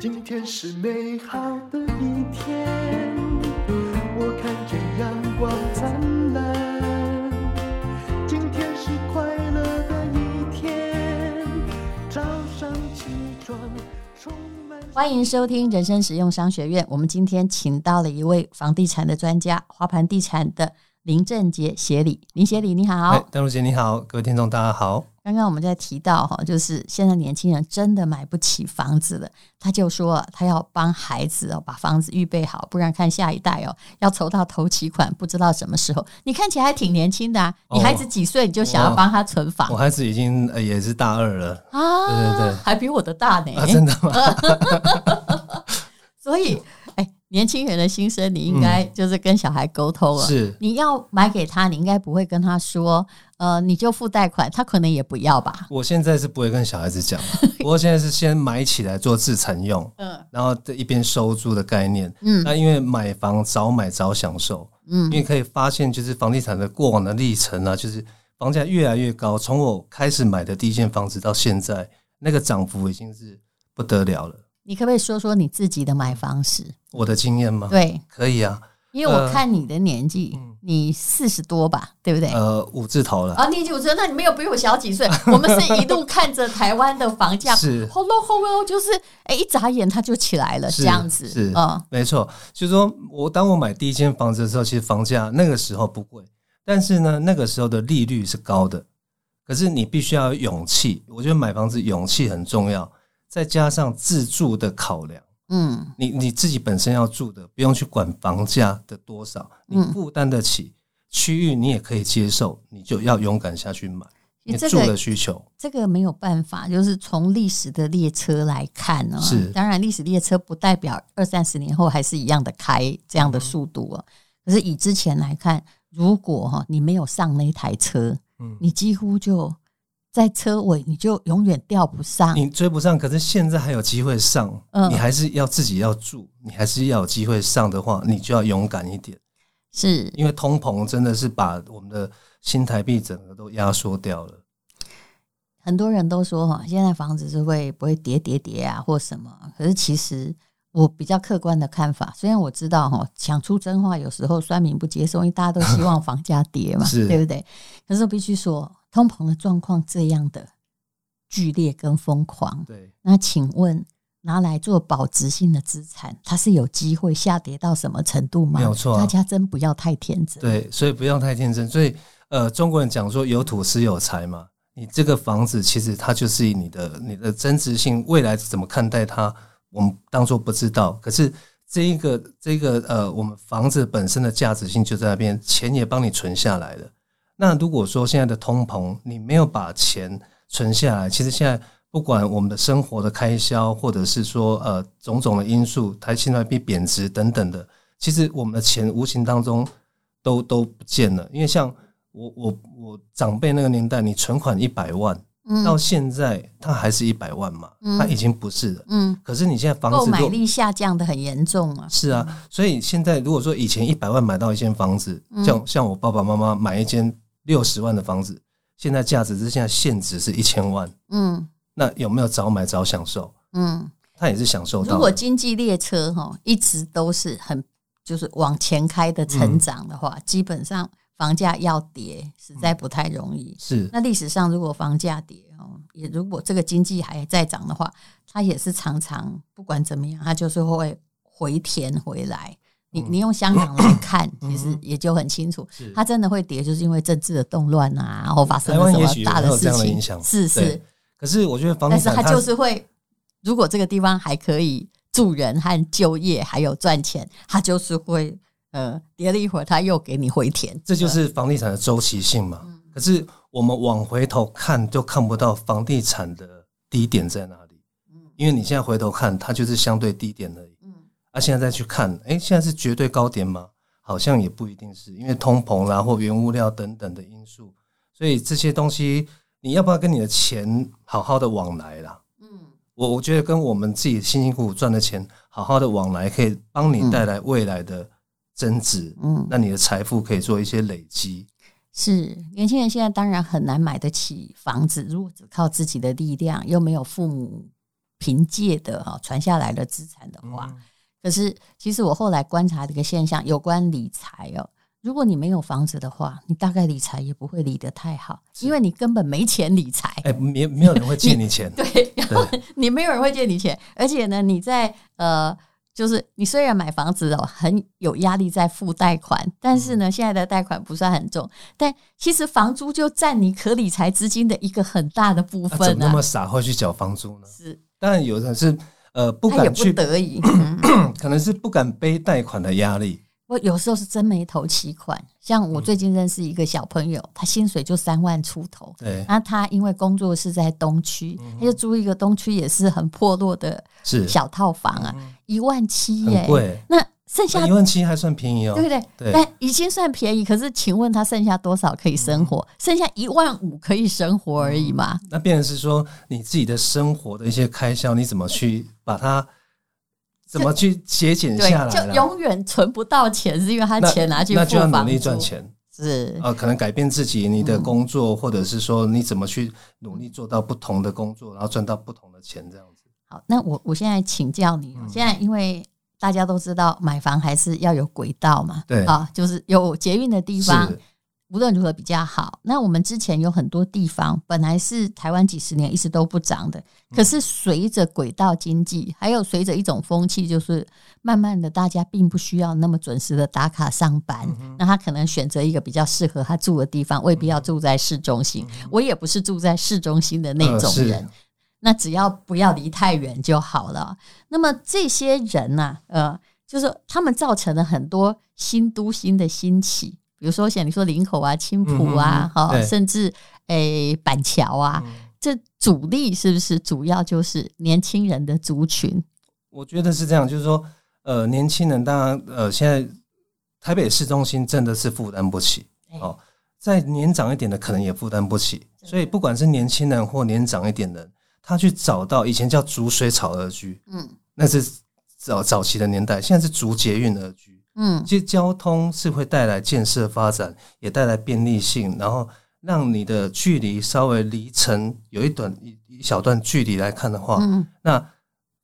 今天是美好的一天，我看见阳光灿烂。今天是快乐的一天，早上起床充满。欢迎收听人生实用商学院。我们今天请到了一位房地产的专家，花盘地产的林正杰协理。林协理你好，淡如姐你好，各位听众大家好。刚刚我们在提到哈，就是现在年轻人真的买不起房子了，他就说他要帮孩子哦把房子预备好，不然看下一代哦要筹到头期款，不知道什么时候。你看起来还挺年轻的啊，你孩子几岁你就想要帮他存房？我孩子已经也是大二了啊，对对对，还比我的大呢，啊，真的吗？所以。年轻人的心声，你应该就是跟小孩沟通了。是，你要买给他，你应该不会跟他说，呃，你就付贷款，他可能也不要吧。我现在是不会跟小孩子讲，不过现在是先买起来做自产用，嗯，然后这一边收租的概念，嗯，那因为买房早买早享受，嗯，因为可以发现就是房地产的过往的历程啊，就是房价越来越高，从我开始买的第一间房子到现在，那个涨幅已经是不得了了。你可不可以说说你自己的买房史？我的经验吗？对，可以啊。因为我看你的年纪，呃、你四十多吧，对不对？呃，五字头了。啊，你五字头，那你没有比我小几岁。我们是一路看着台湾的房价，是轰隆轰隆，就是哎，一眨眼它就起来了，这样子。是啊，嗯、没错。就是说我当我买第一间房子的时候，其实房价那个时候不贵，但是呢，那个时候的利率是高的。可是你必须要有勇气，我觉得买房子勇气很重要，再加上自住的考量。嗯，你你自己本身要住的，不用去管房价的多少，你负担得起区域，你也可以接受，你就要勇敢下去买。你住的需求，这个没有办法，就是从历史的列车来看呢。是，当然历史列车不代表二三十年后还是一样的开这样的速度啊。可是以之前来看，如果哈你没有上那台车，嗯，你几乎就。在车尾，你就永远吊不上，你追不上。可是现在还有机会上，嗯，你还是要自己要住，你还是要有机会上的话，你就要勇敢一点。是因为通膨真的是把我们的新台币整个都压缩掉了。很多人都说哈，现在房子是会不会跌跌跌啊，或什么？可是其实我比较客观的看法，虽然我知道哈，讲出真话有时候酸民不接受，因为大家都希望房价跌嘛，是对不对？可是我必须说。通膨的状况这样的剧烈跟疯狂，对，那请问拿来做保值性的资产，它是有机会下跌到什么程度吗？没有错啊，大家真不要太天真。对，所以不要太天真。所以呃，中国人讲说有土是有财嘛，你这个房子其实它就是你的你的增值性，未来怎么看待它，我们当做不知道。可是这一个这个呃，我们房子本身的价值性就在那边，钱也帮你存下来了。那如果说现在的通膨，你没有把钱存下来，其实现在不管我们的生活的开销，或者是说呃种种的因素，台新台币贬值等等的，其实我们的钱无形当中都都不见了。因为像我我我长辈那个年代，你存款一百万，嗯，到现在它还是一百万嘛，嗯，它已经不是了，嗯。可是你现在房子购买力下降的很严重啊。是啊，所以现在如果说以前一百万买到一间房子，像像我爸爸妈妈买一间。六十万的房子，现在价值是现在现值是一千万。嗯，那有没有早买早享受？嗯，他也是享受到。如果经济列车哈一直都是很就是往前开的成长的话，嗯、基本上房价要跌实在不太容易。是。那历史上如果房价跌哦，也如果这个经济还在涨的话，它也是常常不管怎么样，它就是会回填回来。你你用香港来看，其实也就很清楚，它真的会跌，就是因为政治的动乱啊，然后发生了什么大的事情，是是。可是我觉得房地产，但是它就是会，如果这个地方还可以住人和就业，还有赚钱，它就是会呃跌了一会儿，它又给你回填。这就是房地产的周期性嘛。可是我们往回头看，就看不到房地产的低点在哪里。因为你现在回头看，它就是相对低点而已。啊，现在再去看，哎，现在是绝对高点吗？好像也不一定是，因为通膨啦或原物料等等的因素，所以这些东西你要不要跟你的钱好好的往来啦？嗯，我我觉得跟我们自己辛辛苦苦赚的钱好好的往来，可以帮你带来未来的增值。嗯，那你的财富可以做一些累积。是，年轻人现在当然很难买得起房子，如果只靠自己的力量，又没有父母。凭借的哈传下来的资产的话，嗯、可是其实我后来观察这个现象，有关理财哦，如果你没有房子的话，你大概理财也不会理得太好，因为你根本没钱理财。哎，没没有人会借你钱，你对，然后你没有人会借你钱，而且呢，你在呃。就是你虽然买房子哦，很有压力在付贷款，但是呢，现在的贷款不算很重，但其实房租就占你可理财资金的一个很大的部分啊。怎么那么傻会去缴房租呢？是，当然有人是呃不敢去，不得已，可能是不敢背贷款的压力。我有时候是真没头期款，像我最近认识一个小朋友，他薪水就三万出头，对，那他因为工作是在东区，他就租一个东区也是很破落的小套房啊，一万七耶，贵，那剩下一万七还算便宜哦，对不对？对，但已经算便宜，可是请问他剩下多少可以生活？剩下一万五可以生活而已嘛？那变成是说你自己的生活的一些开销，你怎么去把它？怎么去节俭下来？就永远存不到钱，是因为他钱拿去。那就要努力赚钱，是呃，可能改变自己，你的工作，嗯、或者是说你怎么去努力做到不同的工作，然后赚到不同的钱，这样子。好，那我我现在请教你，嗯、现在因为大家都知道买房还是要有轨道嘛，对啊，就是有捷运的地方。无论如何比较好。那我们之前有很多地方本来是台湾几十年一直都不涨的，可是随着轨道经济，还有随着一种风气，就是慢慢的大家并不需要那么准时的打卡上班，那他可能选择一个比较适合他住的地方，未必要住在市中心。我也不是住在市中心的那种人，那只要不要离太远就好了。那么这些人呢，呃，就是他们造成了很多新都心的兴起。比如说，像你说林口啊、青浦啊，哈、嗯，甚至诶、欸、板桥啊，嗯、这主力是不是主要就是年轻人的族群？我觉得是这样，就是说，呃，年轻人当然，呃，现在台北市中心真的是负担不起哦，再年长一点的可能也负担不起，所以不管是年轻人或年长一点的人，他去找到以前叫逐水草而居，嗯，那是早早期的年代，现在是逐捷运而居。嗯，其实交通是会带来建设发展，也带来便利性，然后让你的距离稍微离城有一段一一小段距离来看的话，嗯，那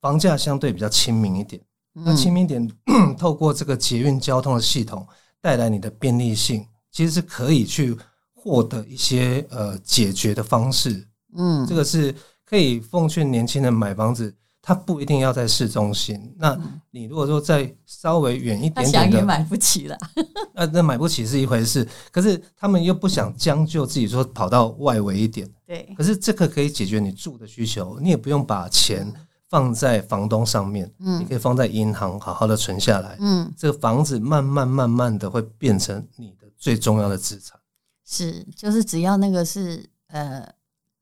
房价相对比较亲民一点。那亲民一点，透过这个捷运交通的系统带来你的便利性，其实是可以去获得一些呃解决的方式。嗯，这个是可以奉劝年轻人买房子。他不一定要在市中心，那你如果说再稍微远一点点的，他想也买不起了。那那买不起是一回事，可是他们又不想将就自己，说跑到外围一点。对，可是这个可以解决你住的需求，你也不用把钱放在房东上面，嗯，你可以放在银行好好的存下来，嗯，这个房子慢慢慢慢的会变成你的最重要的资产。是，就是只要那个是呃。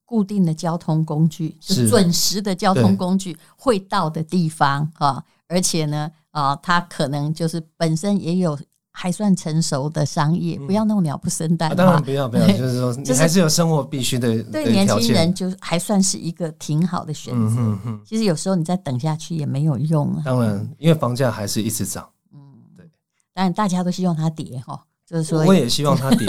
固定的交通工具，是准时的交通工具会到的地方啊，而且呢啊，它可能就是本身也有还算成熟的商业，嗯、不要那种鸟不生蛋。当然不要不要，就是说你还是有生活必须的。对年轻人就还算是一个挺好的选择。嗯嗯嗯。其实有时候你再等下去也没有用啊。当然，因为房价还是一直涨。嗯，对。当然大家都希望它跌哈，就是说我也希望它跌。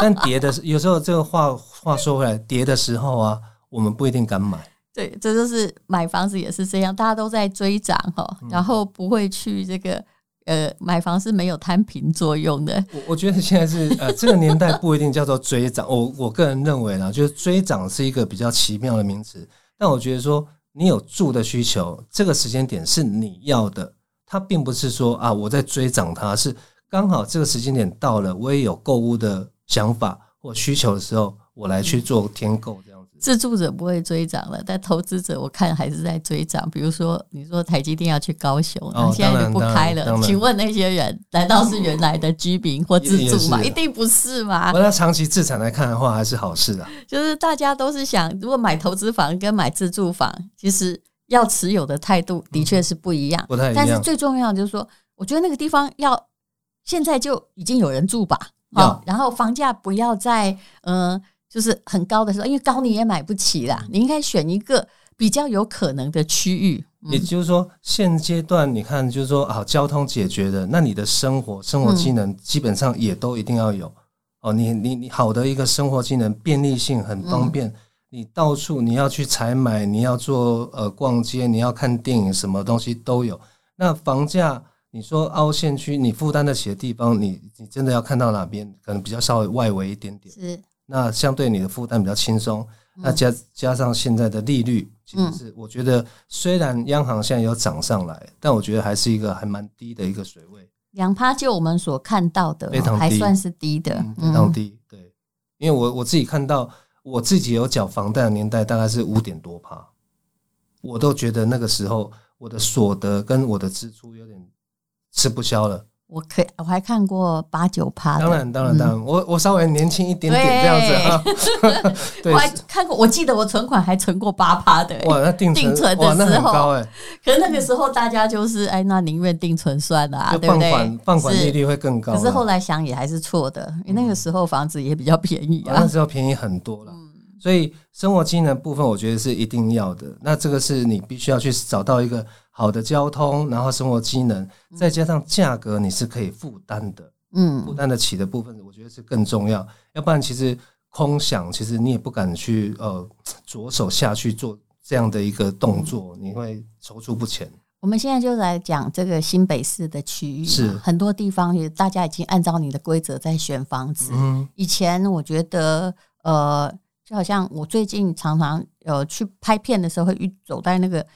但跌的有时候，这个话话说回来，跌的时候啊，我们不一定敢买。对，这就是买房子也是这样，大家都在追涨哈，然后不会去这个呃买房是没有摊平作用的。我我觉得现在是呃这个年代不一定叫做追涨，我我个人认为呢，就是追涨是一个比较奇妙的名词。但我觉得说你有住的需求，这个时间点是你要的，它并不是说啊我在追涨，它是刚好这个时间点到了，我也有购物的。想法或需求的时候，我来去做添购这样子。自住者不会追涨了，但投资者我看还是在追涨。比如说，你说台积电要去高雄，哦、现在就不开了。请问那些人难道是原来的居民或自住吗？一定不是嘛？那长期资产来看的话，还是好事啊。就是大家都是想，如果买投资房跟买自住房，其实要持有的态度的确是不一样。不太一样。但是最重要就是说，我觉得那个地方要现在就已经有人住吧。好，然后房价不要再嗯、呃，就是很高的时候，因为高你也买不起啦。你应该选一个比较有可能的区域。嗯、也就是说，现阶段你看，就是说，好，交通解决的，那你的生活生活技能基本上也都一定要有。哦，你你你好的一个生活技能，便利性很方便，你到处你要去采买，你要做呃逛街，你要看电影，什么东西都有。那房价，你说凹陷区，你负担得起的地方，你你真的要看到哪边？可能比较稍微外围一点点。是。那相对你的负担比较轻松。那加加上现在的利率，其实是我觉得虽然央行现在有涨上来，但我觉得还是一个还蛮低的一个水位。两趴就我们所看到的，非常低，还算是低的，非常低。对，因为我我自己看到。我自己有缴房贷的年代大概是五点多趴，我都觉得那个时候我的所得跟我的支出有点吃不消了。我可，我还看过八九趴。当然，当然，当然，我我稍微年轻一点点这样子啊。对，我还看过，我记得我存款还存过八趴的。哇，那定定存的时候，可是那个时候大家就是哎，那宁愿定存算了啊，对不对？放款利率会更高。可是后来想也还是错的，因为那个时候房子也比较便宜啊，那时候便宜很多了。所以生活技能部分，我觉得是一定要的。那这个是你必须要去找到一个好的交通，然后生活机能，再加上价格，你是可以负担的，嗯，负担得起的部分，我觉得是更重要。要不然，其实空想，其实你也不敢去呃着手下去做这样的一个动作，你会踌躇不前。我们现在就来讲这个新北市的区域，是很多地方也大家已经按照你的规则在选房子。嗯，以前我觉得呃。就好像我最近常常呃去拍片的时候，会遇走在那个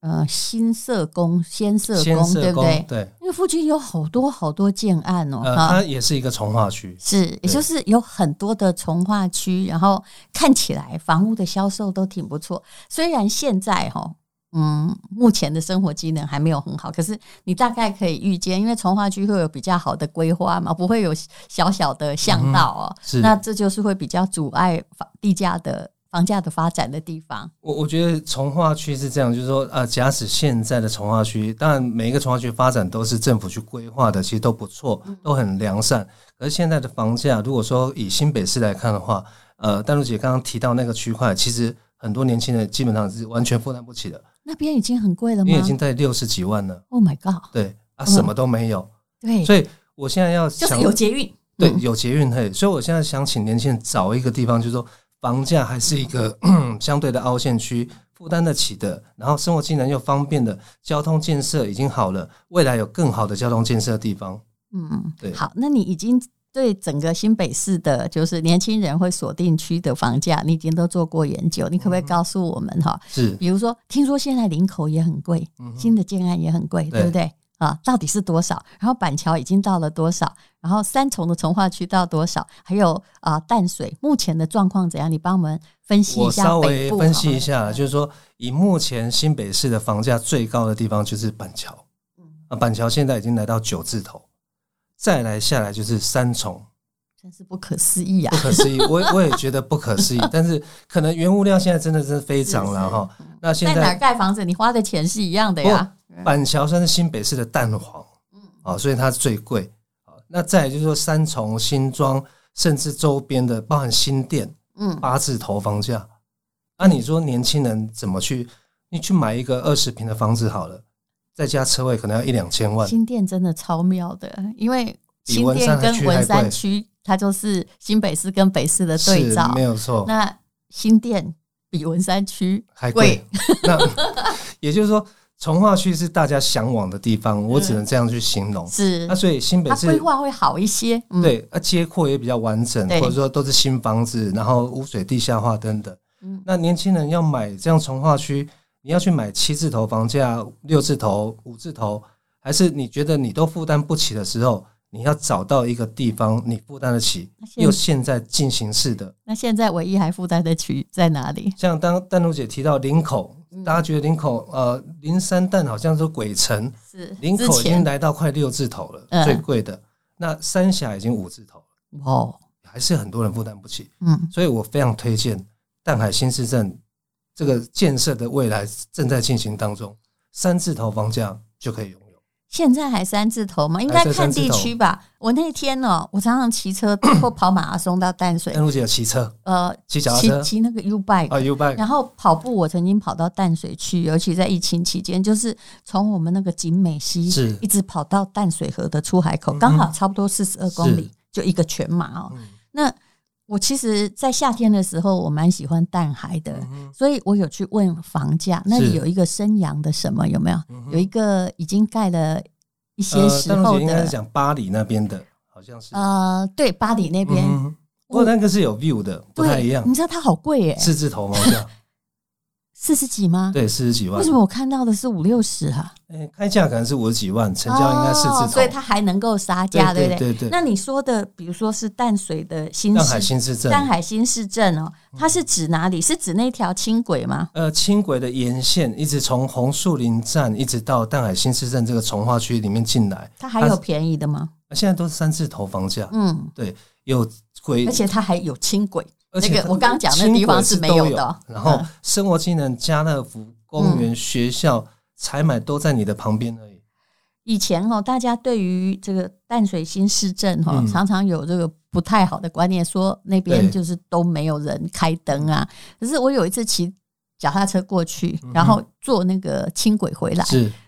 呃新社工、先社工，对不对？对，那个附近有好多好多建案哦。呃，它也是一个从化区，是，也就是有很多的从化区，然后看起来房屋的销售都挺不错。虽然现在哈。嗯，目前的生活机能还没有很好，可是你大概可以预见，因为从化区会有比较好的规划嘛，不会有小小的巷道哦。是，那这就是会比较阻碍房地价的房价的发展的地方。我我觉得从化区是这样，就是说，呃，假使现在的从化区，当然每一个从化区发展都是政府去规划的，其实都不错，都很良善。可是现在的房价，如果说以新北市来看的话，呃，淡如姐刚刚提到那个区块，其实很多年轻人基本上是完全负担不起的。那边已经很贵了吗？因为已经在六十几万了。Oh my god！对啊，什么都没有。对，所以我现在要想就是有捷运，对，有捷运嘿。所以我现在想请年轻人找一个地方，就是说房价还是一个 相对的凹陷区，负担得起的，然后生活机能又方便的，交通建设已经好了，未来有更好的交通建设地方。嗯嗯，对。好，那你已经。对整个新北市的，就是年轻人会锁定区的房价，你已经都做过研究，你可不可以告诉我们哈？是，比如说，听说现在林口也很贵，新的建案也很贵，对不对？啊，到底是多少？然后板桥已经到了多少？然后三重的从化区到多少？还有啊，淡水目前的状况怎样？你帮我们分析一下。我稍微分析一下，就是说，以目前新北市的房价最高的地方就是板桥，啊，板桥现在已经来到九字头。再来下来就是三重，真是不可思议啊！不可思议，我我也觉得不可思议。但是可能原物料现在真的是飞涨了哈。那现在，在哪盖房子，你花的钱是一样的呀。板桥算是新北市的蛋黄，嗯，啊，所以它最贵。那再来就是说三重、新庄，甚至周边的，包含新店，嗯，八字头房价。那你说年轻人怎么去？你去买一个二十平的房子好了。再加车位可能要一两千万。新店真的超妙的，因为新店跟文山区，它就是新北市跟北市的对照，没有错。那新店比文山区还贵，那 也就是说，重划区是大家向往的地方，我只能这样去形容。是，那所以新北市规划会好一些，对，啊，街廓也比较完整，或者说都是新房子，然后污水地下化等等。那年轻人要买这样从化区。你要去买七字头房价、六字头、五字头，还是你觉得你都负担不起的时候，你要找到一个地方你负担得起，又现在进行式的。那现在唯一还负担得起在哪里？像当丹如姐提到林口，大家觉得林口呃林三淡好像是鬼城，是林口已经来到快六字头了，最贵的。那三峡已经五字头了，哦，还是很多人负担不起。嗯，所以我非常推荐淡海新市镇。这个建设的未来正在进行当中，三字头房价就可以拥有。现在还三字头吗？应该看地区吧。我那天呢，我常常骑车 或跑马拉松到淡水。淡如姐有骑车？呃，骑脚踏车，骑那个 U bike 啊 U bike。然后跑步，我曾经跑到淡水去，尤其在疫情期间，就是从我们那个景美溪是一直跑到淡水河的出海口，刚好差不多四十二公里，就一个全马哦。那我其实，在夏天的时候，我蛮喜欢淡海的，嗯、所以我有去问房价。那里有一个升阳的什么有没有？嗯、有一个已经盖了一些时候的，呃、应该是讲巴黎那边的，好像是。呃，对，巴黎那边。嗯、不过那个是有 view 的，不太一样。你知道它好贵耶，四字头吗？四十几吗？对，四十几万。为什么我看到的是五六十啊？哎，开价可能是五十几万，成交应该四字头，所以它还能够杀价，对不对？对对。那你说的，比如说是淡水的新淡海新市镇，淡海新市镇哦，它是指哪里？是指那条轻轨吗？呃，轻轨的沿线一直从红树林站一直到淡海新市镇这个从化区里面进来。它还有便宜的吗？现在都是三字头房价。嗯，对，有轨，而且它还有轻轨。而且我刚刚讲的地方是没有的，然后生活机能、家乐福、公园、学校、采买都在你的旁边而已。以前哦，大家对于这个淡水新市镇哈，常常有这个不太好的观念，说那边就是都没有人开灯啊。可是我有一次骑脚踏车过去，然后坐那个轻轨回来，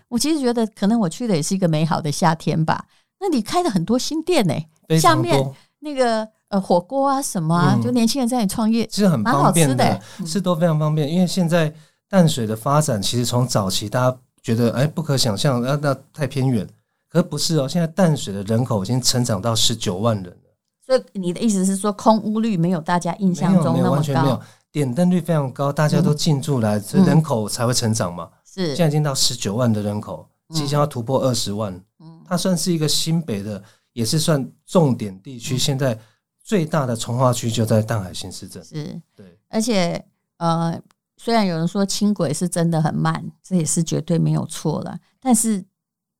我其实觉得可能我去的也是一个美好的夏天吧。那里开了很多新店呢，下面那个。呃，火锅啊，什么啊，就年轻人在那里创业，其实很方便的，是都非常方便。因为现在淡水的发展，其实从早期大家觉得哎不可想象，那那太偏远，可是不是哦。现在淡水的人口已经成长到十九万人了。所以你的意思是说，空屋率没有大家印象中那么高？完全没有，点灯率非常高，大家都进驻来，所以人口才会成长嘛。是，现在已经到十九万的人口，即将要突破二十万。嗯，它算是一个新北的，也是算重点地区。现在。最大的从化区就在淡海新市镇，是对，而且呃，虽然有人说轻轨是真的很慢，这也是绝对没有错了。但是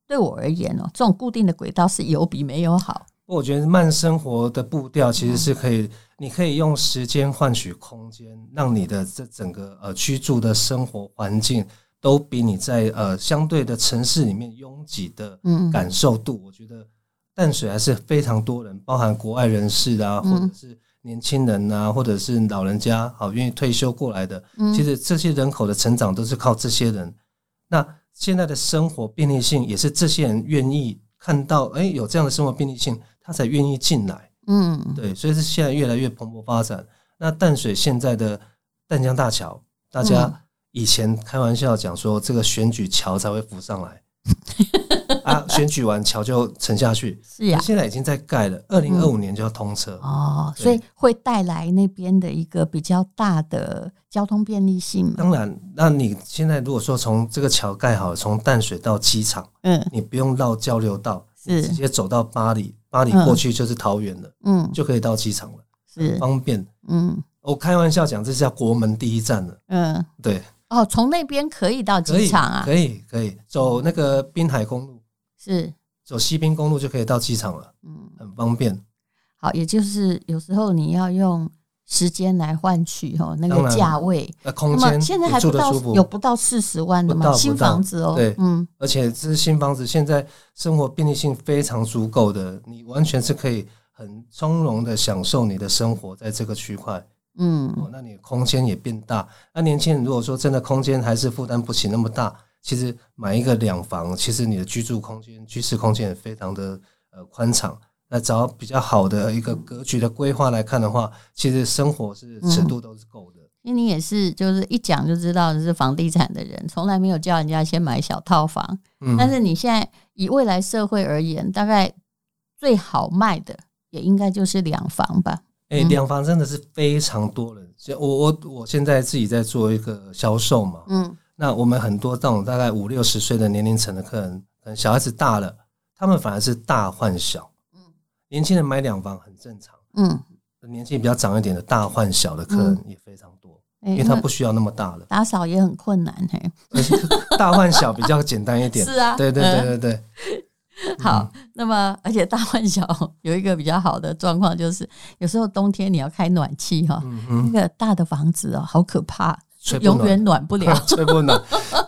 对我而言哦，这种固定的轨道是有比没有好。我觉得慢生活的步调其实是可以，你可以用时间换取空间，让你的这整个呃居住的生活环境都比你在呃相对的城市里面拥挤的感受度，我觉得。淡水还是非常多人，包含国外人士啊，或者是年轻人啊，或者是老人家，好愿意退休过来的。其实这些人口的成长都是靠这些人。那现在的生活便利性也是这些人愿意看到，哎，有这样的生活便利性，他才愿意进来。嗯，对，所以是现在越来越蓬勃发展。那淡水现在的淡江大桥，大家以前开玩笑讲说，这个选举桥才会浮上来。啊！选举完桥就沉下去，是呀。现在已经在盖了，二零二五年就要通车哦，所以会带来那边的一个比较大的交通便利性。当然，那你现在如果说从这个桥盖好，从淡水到机场，嗯，你不用绕交流道，是直接走到巴黎，巴黎过去就是桃园了，嗯，就可以到机场了，是方便。嗯，我开玩笑讲，这是叫国门第一站了。嗯，对。哦，从那边可以到机场啊？可以，可以走那个滨海公路，是走西滨公路就可以到机场了。嗯，很方便。好，也就是有时候你要用时间来换取哦那个价位。那空间现在还不到有不到四十万的吗？新房子哦，对，嗯，而且这是新房子，现在生活便利性非常足够的，你完全是可以很从容的享受你的生活在这个区块。嗯，哦，那你的空间也变大。那年轻人如果说真的空间还是负担不起那么大，其实买一个两房，其实你的居住空间、居室空间也非常的呃宽敞。那找比较好的一个格局的规划来看的话，其实生活是尺度都是够的。嗯，因为你也是就是一讲就知道是房地产的人，从来没有叫人家先买小套房。嗯，但是你现在以未来社会而言，大概最好卖的也应该就是两房吧。哎，两房真的是非常多人。我我我现在自己在做一个销售嘛，嗯，那我们很多这种大概五六十岁的年龄层的客人，可能小孩子大了，他们反而是大换小，嗯，年轻人买两房很正常，嗯，年纪比较长一点的大换小的客人也非常多，因为他不需要那么大了，打扫也很困难嘿，大换小比较简单一点，是啊，对对对对对。好，那么而且大换小有一个比较好的状况，就是有时候冬天你要开暖气哈，那个大的房子哦，好可怕，永远暖。不了，吹不暖。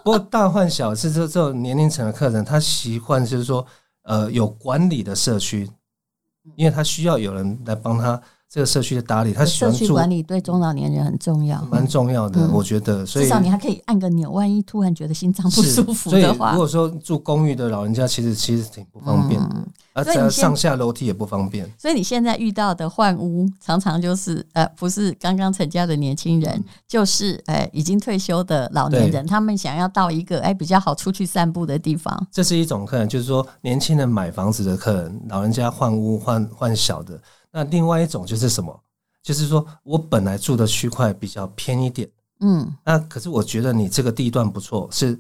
不过大换小是这这种年龄层的客人，他习惯就是说，呃，有管理的社区，因为他需要有人来帮他这个社区的打理，他喜欢住。社区管理对中老年人很重要，蛮重要的，嗯、我觉得。所以至少你还可以按个钮，万一突然觉得心脏不舒服的话，如果说住公寓的老人家，其实其实挺不方便的。嗯而且上下楼梯也不方便，所以你现在遇到的换屋常常就是呃，不是刚刚成家的年轻人，嗯、就是呃已经退休的老年人，他们想要到一个哎比较好出去散步的地方。这是一种客人，就是说年轻人买房子的客人，老人家换屋换换小的。那另外一种就是什么？就是说我本来住的区块比较偏一点，嗯，那可是我觉得你这个地段不错，是。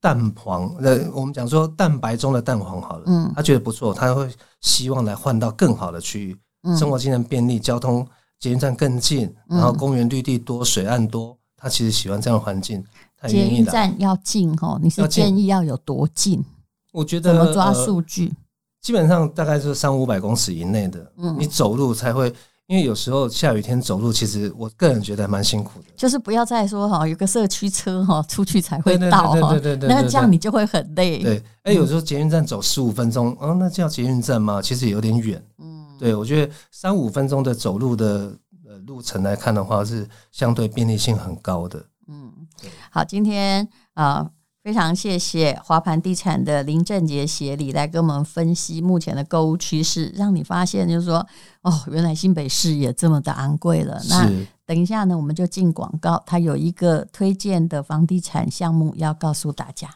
蛋黄，那，我们讲说蛋白中的蛋黄好了，嗯，他觉得不错，他会希望来换到更好的区域，嗯，生活机能便利，交通捷运站更近，然后公园绿地多，水岸多，他其实喜欢这样的环境。捷运站要近哦，你是建议要有多近？我觉得怎么抓数据？呃，基本上大概是三五百公尺以内的，嗯，你走路才会。因为有时候下雨天走路，其实我个人觉得还蛮辛苦的。就是不要再说哈，有个社区车哈出去才会到哈，那这样你就会很累。对，哎，有时候捷运站走十五分钟，哦，那叫捷运站吗？其实有点远。嗯，对，我觉得三五分钟的走路的呃路程来看的话，是相对便利性很高的。嗯，好，今天啊。非常谢谢华盘地产的林正杰协理来跟我们分析目前的购物趋势，让你发现就是说，哦，原来新北市也这么的昂贵了。那等一下呢，我们就进广告，他有一个推荐的房地产项目要告诉大家。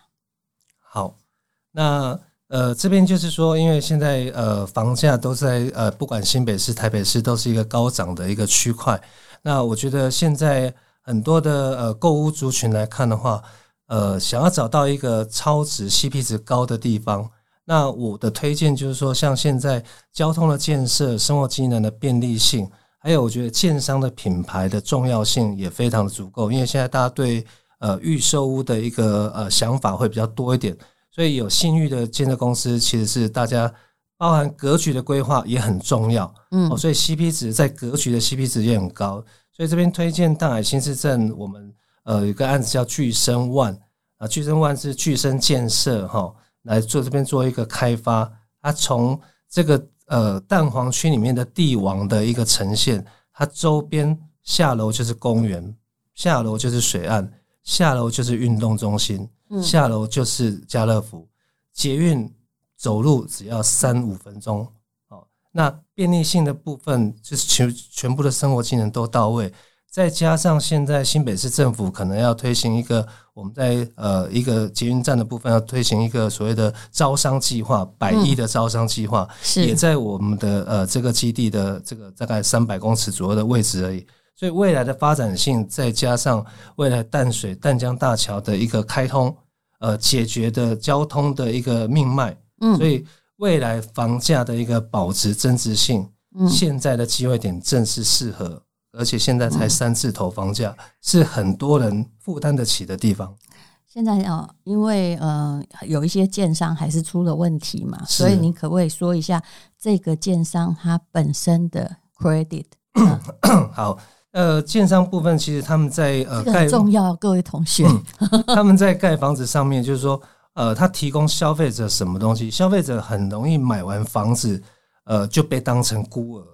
好，那呃这边就是说，因为现在呃房价都在呃不管新北市、台北市都是一个高涨的一个区块。那我觉得现在很多的呃购屋族群来看的话。呃，想要找到一个超值 CP 值高的地方，那我的推荐就是说，像现在交通的建设、生活机能的便利性，还有我觉得建商的品牌的重要性也非常的足够。因为现在大家对呃预售屋的一个呃想法会比较多一点，所以有信誉的建设公司其实是大家包含格局的规划也很重要。嗯，哦，所以 CP 值在格局的 CP 值也很高。所以这边推荐大海新市镇我们。呃，有个案子叫巨升万啊，巨升万是巨生建设哈来做这边做一个开发。它从这个呃蛋黄区里面的帝王的一个呈现，它周边下楼就是公园，下楼就是水岸，下楼就是运动中心，下楼就是家乐福，捷运走路只要三五分钟。哦，那便利性的部分就是全全部的生活技能都到位。再加上现在新北市政府可能要推行一个，我们在呃一个捷运站的部分要推行一个所谓的招商计划，百亿的招商计划，也在我们的呃这个基地的这个大概三百公尺左右的位置而已。所以未来的发展性，再加上未来淡水淡江大桥的一个开通，呃，解决的交通的一个命脉，嗯，所以未来房价的一个保值增值性，嗯，现在的机会点正是适合。而且现在才三字头房价，是很多人负担得起的地方。现在啊，因为呃有一些建商还是出了问题嘛，所以你可不可以说一下这个建商它本身的 credit？好，呃，建商部分其实他们在呃很重要，各位同学，他们在盖房子上面就是说，呃，他提供消费者什么东西？消费者很容易买完房子，呃，就被当成孤儿。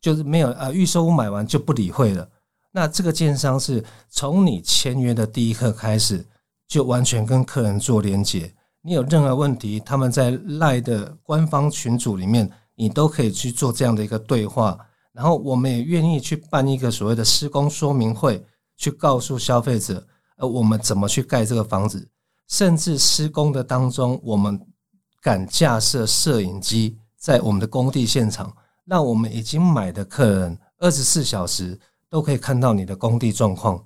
就是没有呃预售屋买完就不理会了。那这个建商是从你签约的第一刻开始，就完全跟客人做连结。你有任何问题，他们在赖的官方群组里面，你都可以去做这样的一个对话。然后我们也愿意去办一个所谓的施工说明会，去告诉消费者，呃，我们怎么去盖这个房子，甚至施工的当中，我们敢架设摄影机在我们的工地现场。那我们已经买的客人，二十四小时都可以看到你的工地状况，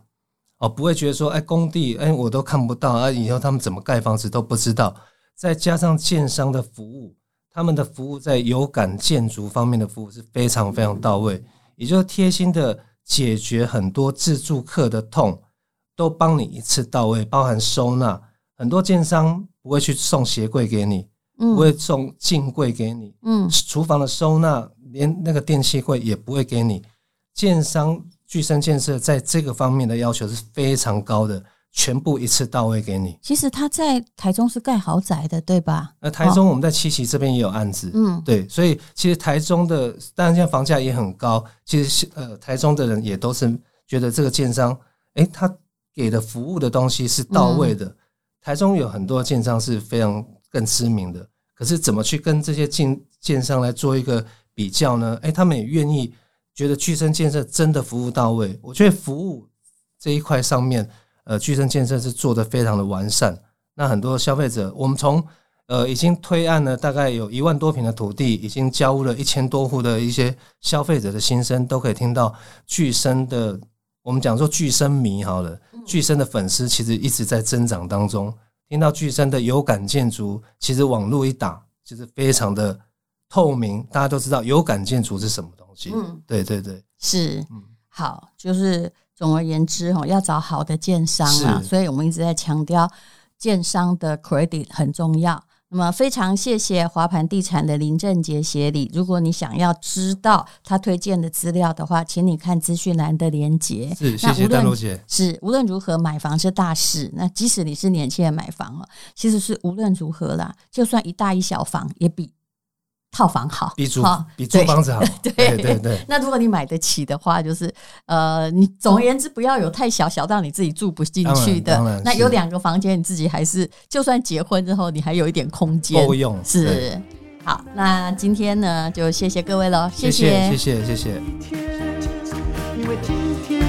哦，不会觉得说，哎，工地，哎，我都看不到啊，以后他们怎么盖房子都不知道。再加上建商的服务，他们的服务在有感建筑方面的服务是非常非常到位，也就是贴心的解决很多自住客的痛，都帮你一次到位，包含收纳。很多建商不会去送鞋柜给你，不会送镜柜给你，嗯，厨房的收纳。连那个电器柜也不会给你，建商巨升建设在这个方面的要求是非常高的，全部一次到位给你。其实他在台中是盖豪宅的，对吧？那台中我们在七期这边也有案子，嗯，对，所以其实台中的当然现在房价也很高，其实呃台中的人也都是觉得这个建商，诶，他给的服务的东西是到位的。台中有很多建商是非常更知名的，可是怎么去跟这些建建商来做一个比较呢？哎，他们也愿意。觉得巨升建设真的服务到位，我觉得服务这一块上面，呃，巨升建设是做的非常的完善。那很多消费者，我们从呃已经推案了大概有一万多平的土地，已经交屋了一千多户的一些消费者的心声，都可以听到巨升的。我们讲说巨升迷好了，巨升的粉丝其实一直在增长当中。听到巨升的有感建筑，其实网络一打，其实非常的透明，大家都知道有感建筑是什么东西。嗯，对对对，是，嗯，好，就是总而言之哈，要找好的建商啊，所以我们一直在强调建商的 credit 很重要。那么非常谢谢华盘地产的林正杰协理，如果你想要知道他推荐的资料的话，请你看资讯栏的连接。是，谢谢丹露姐。是，无论如何买房是大事，那即使你是年轻人买房了，其实是无论如何啦，就算一大一小房也比。套房好，比租比租房子好。对对对，对。那如果你买得起的话，就是呃，你总而言之不要有太小，小到你自己住不进去的。那有两个房间，你自己还是就算结婚之后，你还有一点空间够用。是。好，那今天呢，就谢谢各位喽，谢谢谢谢谢谢。因为今天